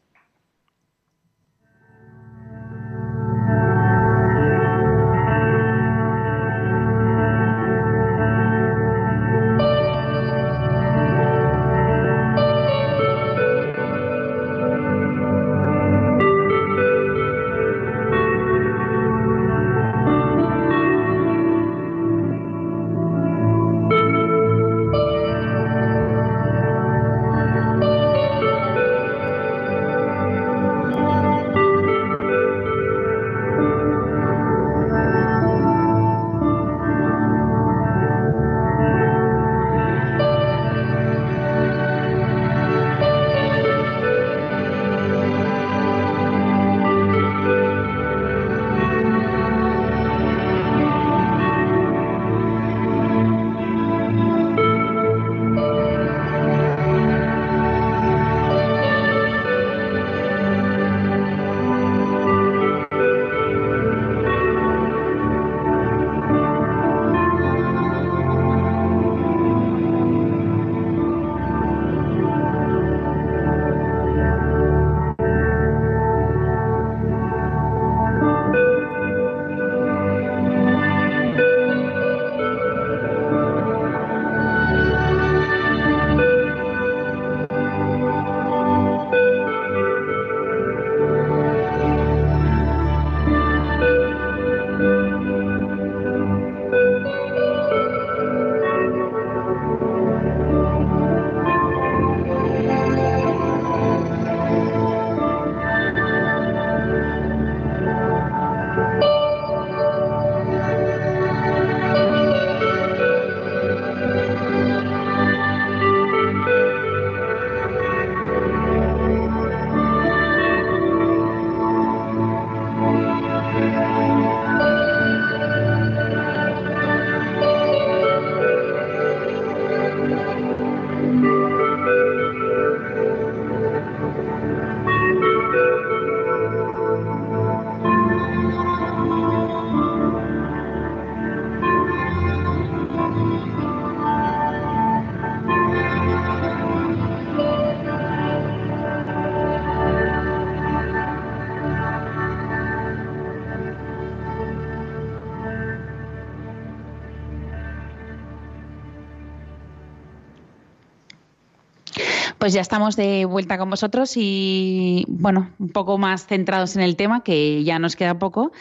Pues ya estamos de vuelta con vosotros y, bueno, un poco más centrados en el tema, que ya nos queda poco.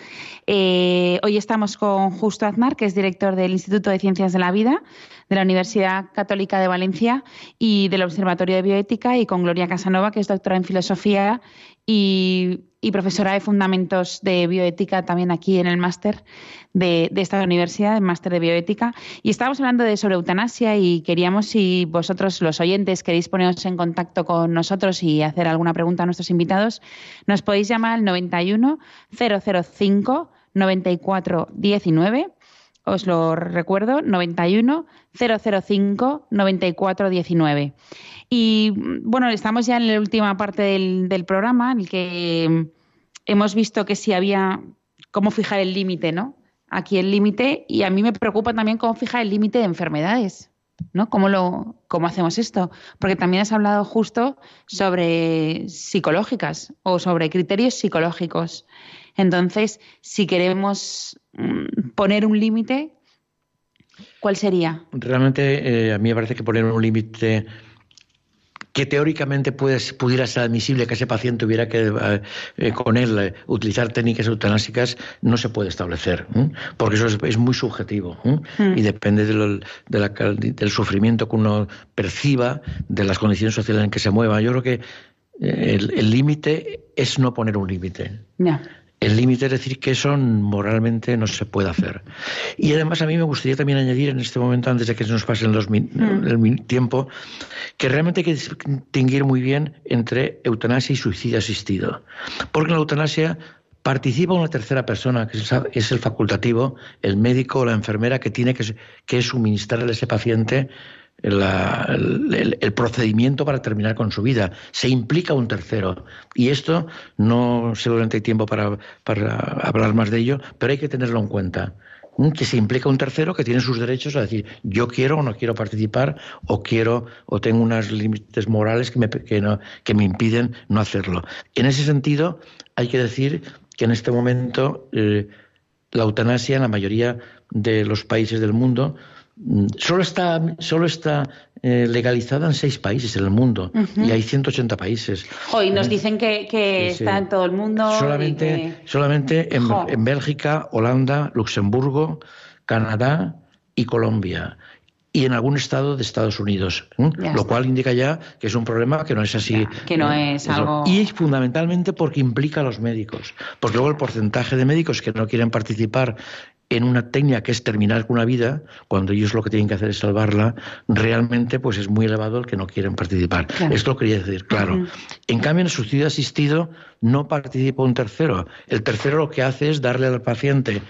Eh, hoy estamos con Justo Aznar, que es director del Instituto de Ciencias de la Vida de la Universidad Católica de Valencia y del Observatorio de Bioética, y con Gloria Casanova, que es doctora en Filosofía y, profesora de Fundamentos de Bioética también aquí en el máster de, esta universidad, el máster de Bioética. Y estábamos hablando de sobre eutanasia y queríamos, si vosotros, los oyentes, queréis poneros en contacto con nosotros y hacer alguna pregunta a nuestros invitados, nos podéis llamar al 91 005 94 19 os lo recuerdo, 91 005 94 19. Y bueno, estamos ya en la última parte del, programa, en el que hemos visto que si había cómo fijar el límite, ¿no? Aquí el límite, y a mí me preocupa también cómo fijar el límite de enfermedades, ¿no? ¿Cómo, lo, ¿Cómo hacemos esto? Porque también has hablado justo sobre psicológicas o sobre criterios psicológicos. Entonces, si queremos mm, poner un límite, ¿cuál sería? Realmente, eh, a mí me parece que poner un límite que teóricamente pudiera ser admisible que ese paciente hubiera que eh, eh, con él utilizar técnicas eutanásicas no se puede establecer, porque eso es, muy subjetivo mm. y depende del sufrimiento que uno perciba, de las condiciones sociales en que se mueva. Yo creo que el límite es no poner un límite. El límite es decir que eso moralmente no se puede hacer. Y además a mí me gustaría también añadir en este momento, antes de que se nos pase mm. el tiempo, que realmente hay que distinguir muy bien entre eutanasia y suicidio asistido. Porque en la eutanasia participa una tercera persona, que es el facultativo, el médico o la enfermera que tiene que, que suministrarle a ese paciente el, procedimiento para terminar con su vida. Se implica un tercero. Y esto no seguramente hay tiempo para, para hablar más de ello, pero hay que tenerlo en cuenta que se implica un tercero que tiene sus derechos a decir yo quiero o no quiero participar o quiero o tengo unos límites morales que me, que, no, que me impiden no hacerlo. En ese sentido, hay que decir que en este momento eh, la eutanasia en la mayoría de los países del mundo Mm, solo está, solo está eh, legalizada en seis países en el mundo y hay 180 países. Hoy nos dicen que, está en todo el mundo. Solamente, solamente en, en, Bélgica, Holanda, Luxemburgo, Canadá y Colombia. Y en algún estado de Estados Unidos, lo cual indica ya que es un problema que no es así. que no es algo. Y fundamentalmente porque implica a los médicos. Porque luego el porcentaje de médicos que no quieren participar en una técnica que es terminar con una vida, cuando ellos lo que tienen que hacer es salvarla, realmente pues es muy elevado el que no quieren participar. Esto lo quería decir, claro. En cambio, en el suicidio asistido no participa un tercero. El tercero lo que hace es darle al paciente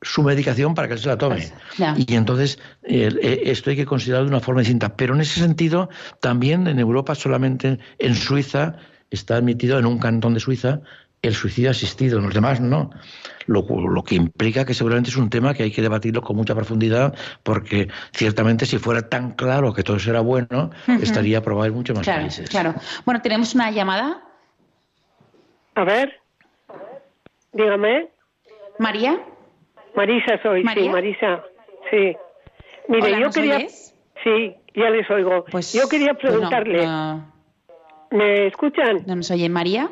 su medicación para que él se la tome. Y entonces eh, esto hay que considerarlo de una forma distinta. Pero en ese sentido, también en Europa, solamente en Suiza, está admitido en un cantón de Suiza el suicidio asistido, en los demás no. Lo, que implica que seguramente es un tema que hay que debatirlo con mucha profundidad, porque ciertamente si fuera tan claro que todo eso era bueno, estaría aprobado en muchos más países. Claro. Bueno, tenemos una llamada. A ver. Dígame. María. Marisa soy, sí, Marisa. Sí. Mire, yo quería. Sí, ya les oigo. Pues, yo quería pues preguntarle. ¿Me escuchan? ¿No nos oye María?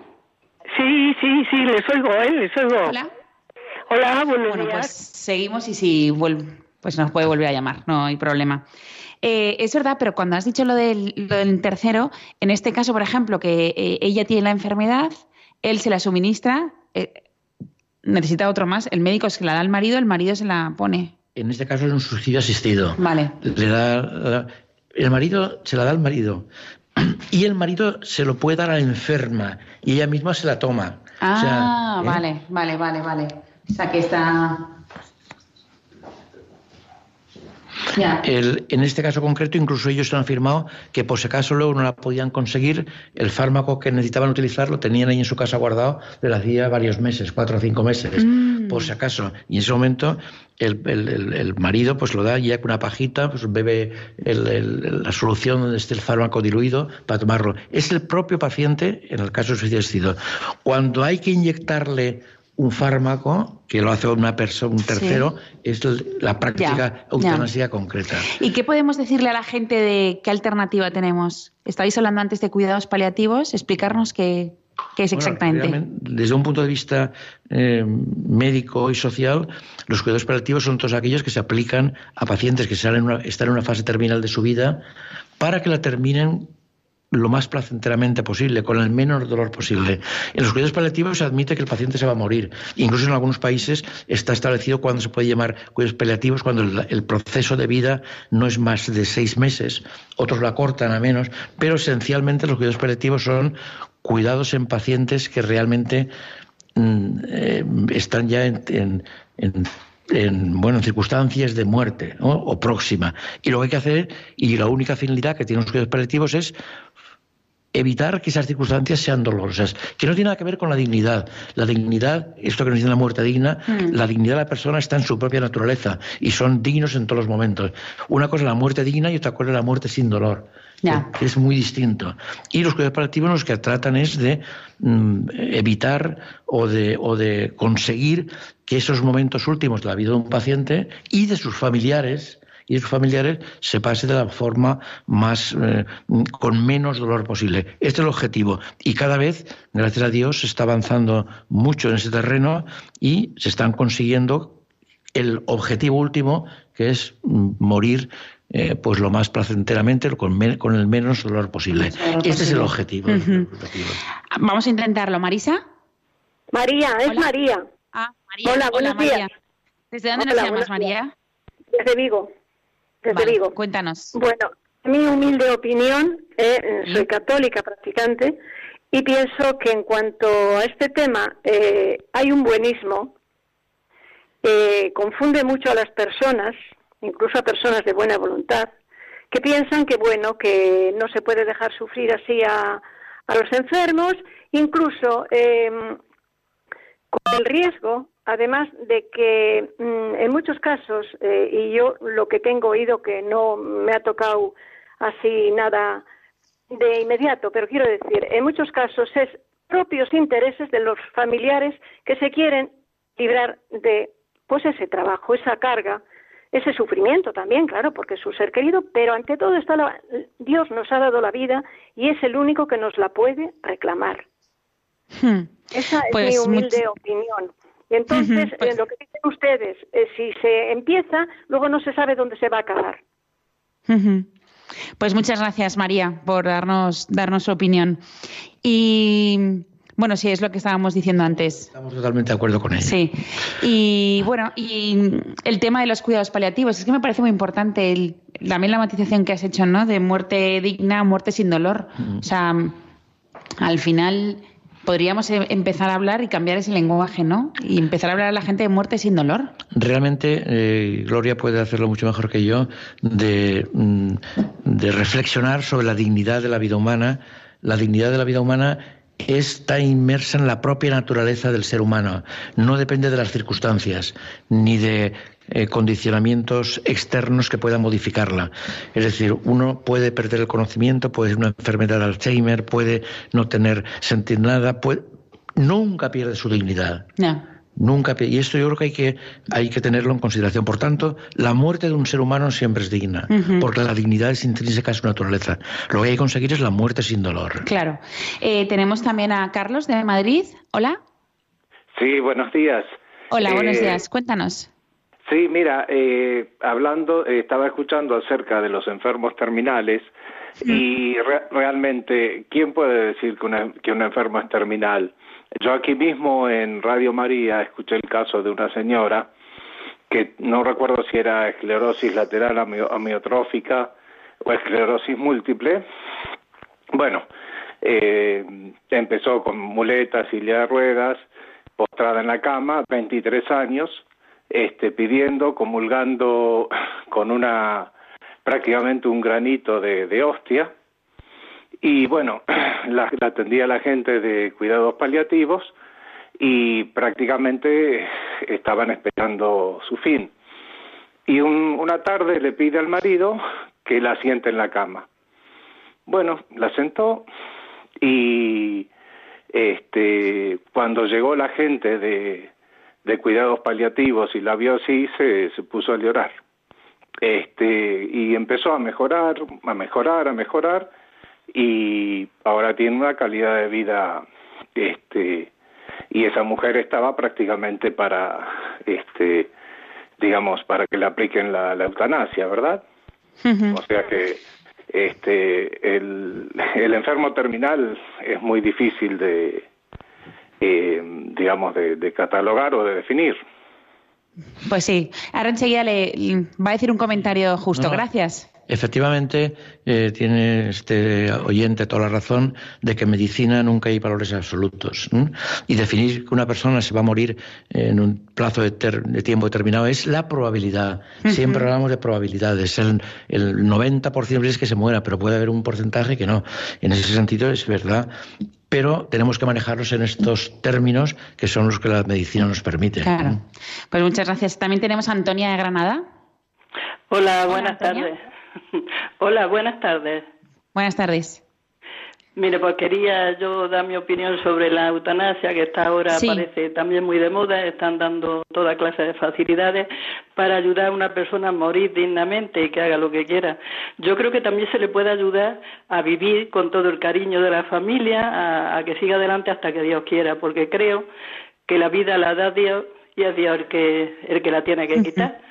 Sí, sí, sí, les oigo, ¿eh? Les oigo. Hola. Hola, buenos bueno, pues seguimos y si vuelve, pues nos puede volver a llamar, no hay problema. Eh, es verdad, pero cuando has dicho lo del, tercero, en este caso, por ejemplo, que eh, ella tiene la enfermedad, él se la suministra, eh, necesita otro más, el médico se la da al marido, el marido se la pone. En este caso es un suicidio asistido. Vale. Le da, el marido se la da al marido, y el marido se lo puede dar a la enferma y ella misma se la toma. Ah, ¿eh? vale, vale, vale, vale. O sea que está en este caso concreto, incluso ellos han afirmado que por si acaso luego no la podían conseguir, el fármaco que necesitaban utilizar lo tenían ahí en su casa guardado desde hacía varios meses, cuatro o cinco meses, mm. por si acaso. Y en ese momento el, marido pues lo da ya con una pajita, pues bebe la solución donde esté el fármaco diluido para tomarlo. Es el propio paciente, en el caso de suicidio Cuando hay que inyectarle un fármaco que lo hace una persona, un tercero, es la práctica eutanasia concreta. ¿Y qué podemos decirle a la gente de qué alternativa tenemos? Estáis hablando antes de cuidados paliativos, explicarnos qué, es exactamente. desde un punto de vista eh, médico y social, los cuidados paliativos son todos aquellos que se aplican a pacientes que salen están en una fase terminal de su vida para que la terminen lo más placenteramente posible, con el menor dolor posible. En los cuidados paliativos se admite que el paciente se va a morir. Incluso en algunos países está establecido cuándo se puede llamar cuidados paliativos, cuando el, proceso de vida no es más de seis meses. Otros la cortan a menos, pero esencialmente los cuidados paliativos son cuidados en pacientes que realmente mm, eh, están ya en, bueno, en circunstancias de muerte o próxima. Y lo que hay que hacer, y la única finalidad que tienen los cuidados paliativos es evitar que esas circunstancias sean dolorosas, que no tiene nada que ver con la dignidad. La dignidad, esto que nos dice la muerte digna, mm. la dignidad de la persona está en su propia naturaleza y son dignos en todos los momentos. Una cosa es la muerte digna y otra cosa es la muerte sin dolor. Es muy distinto. Y los cuidados paliativos los que tratan es de mm, evitar o de, o de conseguir que esos momentos últimos de la vida de un paciente y de sus familiares y sus familiares se pase de la forma más eh, con menos dolor posible. Este es el objetivo y cada vez, gracias a Dios, se está avanzando mucho en ese terreno y se están consiguiendo el objetivo último, que es mm, morir eh, pues lo más placenteramente, con, con el menos dolor posible. Este es el objetivo, Vamos a intentarlo, Marisa. María, es María. Ah, María. Hola, buenos María. ¿Desde dónde nos llamas, María? Desde Vigo digo. Cuéntanos. Bueno, mi humilde opinión, eh, soy católica practicante y pienso que en cuanto a este tema eh, hay un buenismo, eh, confunde mucho a las personas, incluso a personas de buena voluntad, que piensan que bueno, que no se puede dejar sufrir así a, a los enfermos, incluso el riesgo además de que mm, en muchos casos, eh, y yo lo que tengo oído que no me ha tocado así nada de inmediato, pero quiero decir, en muchos casos es propios intereses de los familiares que se quieren librar de pues ese trabajo, esa carga, ese sufrimiento también, claro, porque es su ser querido, pero ante todo está la, Dios nos ha dado la vida y es el único que nos la puede reclamar. Hmm. Esa es mi pues humilde opinión. Entonces, pues lo que dicen ustedes, eh, si se empieza, luego no se sabe dónde se va a acabar. Pues muchas gracias, María, por darnos, darnos su opinión. Y bueno, sí, es lo que estábamos diciendo antes. Estamos totalmente de acuerdo con ella. Sí. Y bueno, y el tema de los cuidados paliativos, es que me parece muy importante también la matización que has hecho, ¿no? De muerte digna, muerte sin dolor. O sea, al final podríamos em, empezar a hablar y cambiar ese lenguaje, ¿no? Y empezar a hablar a la gente de muerte sin dolor. Realmente, eh, Gloria puede hacerlo mucho mejor que yo, mm, de reflexionar sobre la dignidad de la vida humana. La dignidad de la vida humana está inmersa en la propia naturaleza del ser humano. No depende de las circunstancias, ni de eh, condicionamientos externos que puedan modificarla. Es decir, uno puede perder el conocimiento, puede ser una enfermedad de Alzheimer, puede no tener sentir nada, nunca pierde su dignidad. Nunca, y esto yo creo que hay, que hay que tenerlo en consideración. Por tanto, la muerte de un ser humano siempre es digna, porque la dignidad es intrínseca a su naturaleza. Lo que hay que conseguir es la muerte sin dolor. Claro. Eh, tenemos también a Carlos de Madrid. Hola. Sí, buenos días. Hola, buenos eh, días. Cuéntanos. Sí, mira, eh, hablando, eh, estaba escuchando acerca de los enfermos terminales y realmente, ¿quién puede decir que, que un enfermo es terminal? Yo aquí mismo en Radio María escuché el caso de una señora que no recuerdo si era esclerosis lateral amiotrófica o esclerosis múltiple. Bueno, eh, empezó con muletas, y de ruedas, postrada en la cama, 23 años, este, pidiendo, comulgando con una prácticamente un granito de, hostia. Y bueno, la, atendía la gente de cuidados paliativos y prácticamente estaban esperando su fin. Y una tarde le pide al marido que la siente en la cama. Bueno, la sentó y este, cuando llegó la gente de, de cuidados paliativos y la vio así, se, se puso a llorar. Este, y empezó a mejorar, a mejorar, a mejorar, y ahora tiene una calidad de vida, este, y esa mujer estaba prácticamente para, este, digamos, para que le apliquen la, eutanasia, ¿verdad? O sea que este el, el enfermo terminal es muy difícil de eh, digamos de, catalogar o de definir. Pues sí. Ahora enseguida le va a decir un comentario justo. Gracias Efectivamente, eh, tiene este oyente toda la razón de que en medicina nunca hay valores absolutos. Y definir que una persona se va a morir en un plazo de, tiempo determinado es la probabilidad. Siempre hablamos de probabilidades. El, el 90% es que se muera, pero puede haber un porcentaje que no. En ese sentido es verdad pero tenemos que manejarlos en estos términos que son los que la medicina nos permite. Claro. Pues muchas gracias. También tenemos a Antonia de Granada. Hola, buenas tardes. Hola, buenas tardes. Buenas tardes. Mire, pues quería yo dar mi opinión sobre la eutanasia, que está ahora parece también muy de moda. Están dando toda clase de facilidades para ayudar a una persona a morir dignamente y que haga lo que quiera. Yo creo que también se le puede ayudar a vivir con todo el cariño de la familia, a, que siga adelante hasta que Dios quiera, porque creo que la vida la da Dios y es Dios el que, el que la tiene que quitar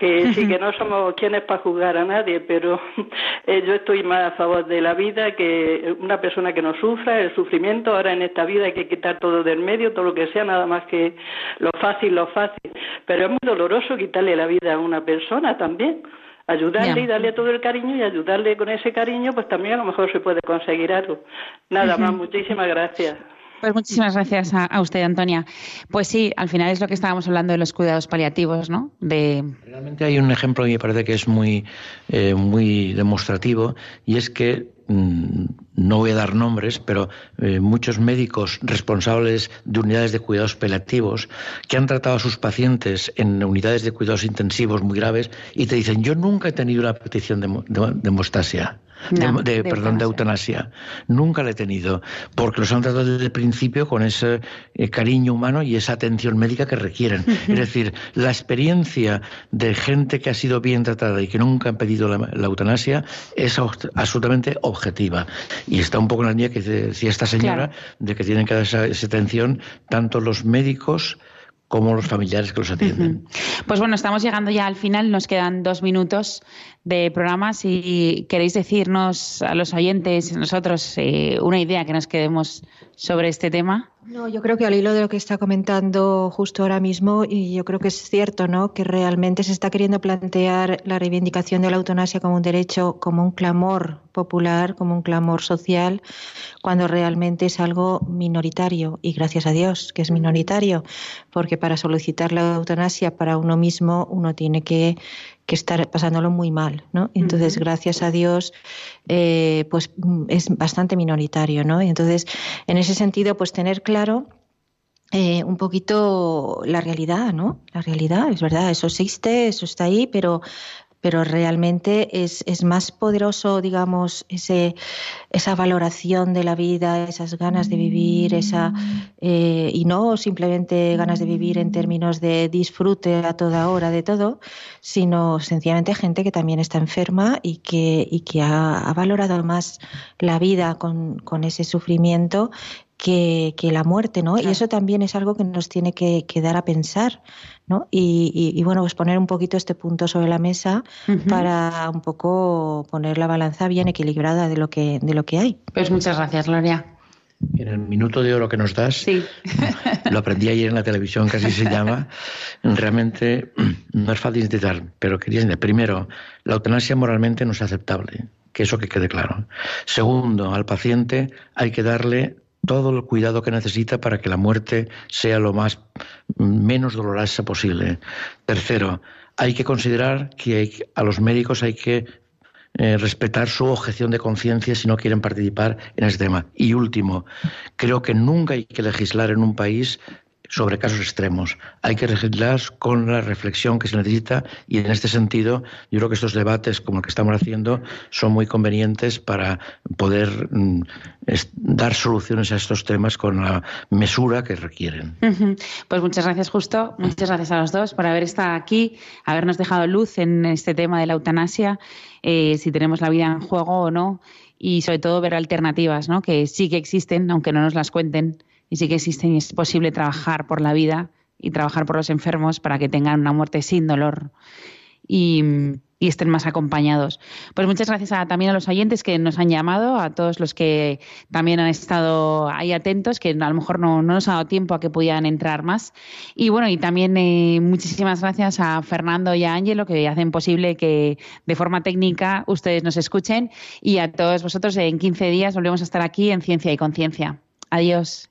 que sí que no somos quienes para juzgar a nadie, pero eh, yo estoy más a favor de la vida que una persona que no sufra el sufrimiento. Ahora en esta vida hay que quitar todo del medio, todo lo que sea, nada más que lo fácil, lo fácil. Pero es muy doloroso quitarle la vida a una persona también. Ayudarle y darle todo el cariño y ayudarle con ese cariño, pues también a lo mejor se puede conseguir algo. Nada más, muchísimas gracias. Pues muchísimas gracias a, usted, Antonia. Pues sí, al final es lo que estábamos hablando de los cuidados paliativos, ¿no? De... Realmente hay un ejemplo que me parece que es muy, eh, muy demostrativo y es que no voy a dar nombres, pero eh, muchos médicos responsables de unidades de cuidados paliativos que han tratado a sus pacientes en unidades de cuidados intensivos muy graves y te dicen, yo nunca he tenido una petición de, de, de hemostasia de, perdón, de eutanasia. Nunca la he tenido, porque los han tratado desde el principio con ese eh, cariño humano y esa atención médica que requieren. Es decir, la experiencia de gente que ha sido bien tratada y que nunca han pedido la, eutanasia es absolutamente objetiva. Y está un poco en la línea que decía esta señora, de que tienen que dar esa atención tanto los médicos, como los familiares que los atienden. Pues bueno, estamos llegando ya al final, nos quedan dos minutos de programa. Si queréis decirnos a los oyentes, nosotros, eh, una idea que nos quedemos sobre este tema. No, yo creo que al hilo de lo que está comentando justo ahora mismo, y yo creo que es cierto, ¿no? Que realmente se está queriendo plantear la reivindicación de la eutanasia como un derecho, como un clamor popular, como un clamor social, cuando realmente es algo minoritario. Y gracias a Dios que es minoritario, porque para solicitar la eutanasia para uno mismo uno tiene que que estar pasándolo muy mal, ¿no? Entonces, gracias a Dios, eh, pues es bastante minoritario, ¿no? entonces, en ese sentido, pues tener claro eh, un poquito la realidad, ¿no? La realidad, es verdad, eso existe, eso está ahí, pero pero realmente es, es más poderoso, digamos, ese, esa valoración de la vida, esas ganas de vivir, esa eh, y no simplemente ganas de vivir en términos de disfrute a toda hora de todo, sino sencillamente gente que también está enferma y que, y que ha, valorado más la vida con, con ese sufrimiento que, que, la muerte, ¿no? Y eso también es algo que nos tiene que, que dar a pensar, ¿no? Y, bueno, pues poner un poquito este punto sobre la mesa para un poco poner la balanza bien equilibrada de lo que, de lo que hay. Pues muchas gracias, Gloria. En el minuto de oro que nos das, sí. lo aprendí ayer en la televisión, así se llama, realmente no es fácil dar, pero quería decir, primero, la eutanasia moralmente no es aceptable, que eso que quede claro. Segundo, al paciente hay que darle todo el cuidado que necesita para que la muerte sea lo más menos dolorosa posible. Tercero, hay que considerar que a los médicos hay que eh, respetar su objeción de conciencia si no quieren participar en este tema. Y último, creo que nunca hay que legislar en un país sobre casos extremos. Hay que legislar con la reflexión que se necesita y en este sentido yo creo que estos debates como el que estamos haciendo son muy convenientes para poder mm, dar soluciones a estos temas con la mesura que requieren. Pues muchas gracias Justo, muchas gracias a los dos por haber estado aquí, habernos dejado luz en este tema de la eutanasia, eh, si tenemos la vida en juego o no y sobre todo ver alternativas, ¿no? que sí que existen, aunque no nos las cuenten, y sí que existen y es posible trabajar por la vida y trabajar por los enfermos para que tengan una muerte sin dolor. Y, y estén más acompañados. Pues muchas gracias también a los oyentes que nos han llamado, a todos los que también han estado ahí atentos, que a lo mejor no, nos ha dado tiempo a que pudieran entrar más. Y bueno, y también eh, muchísimas gracias a Fernando y a Ángelo que hacen posible que de forma técnica ustedes nos escuchen y a todos vosotros en 15 días volvemos a estar aquí en Ciencia y Conciencia. Adiós.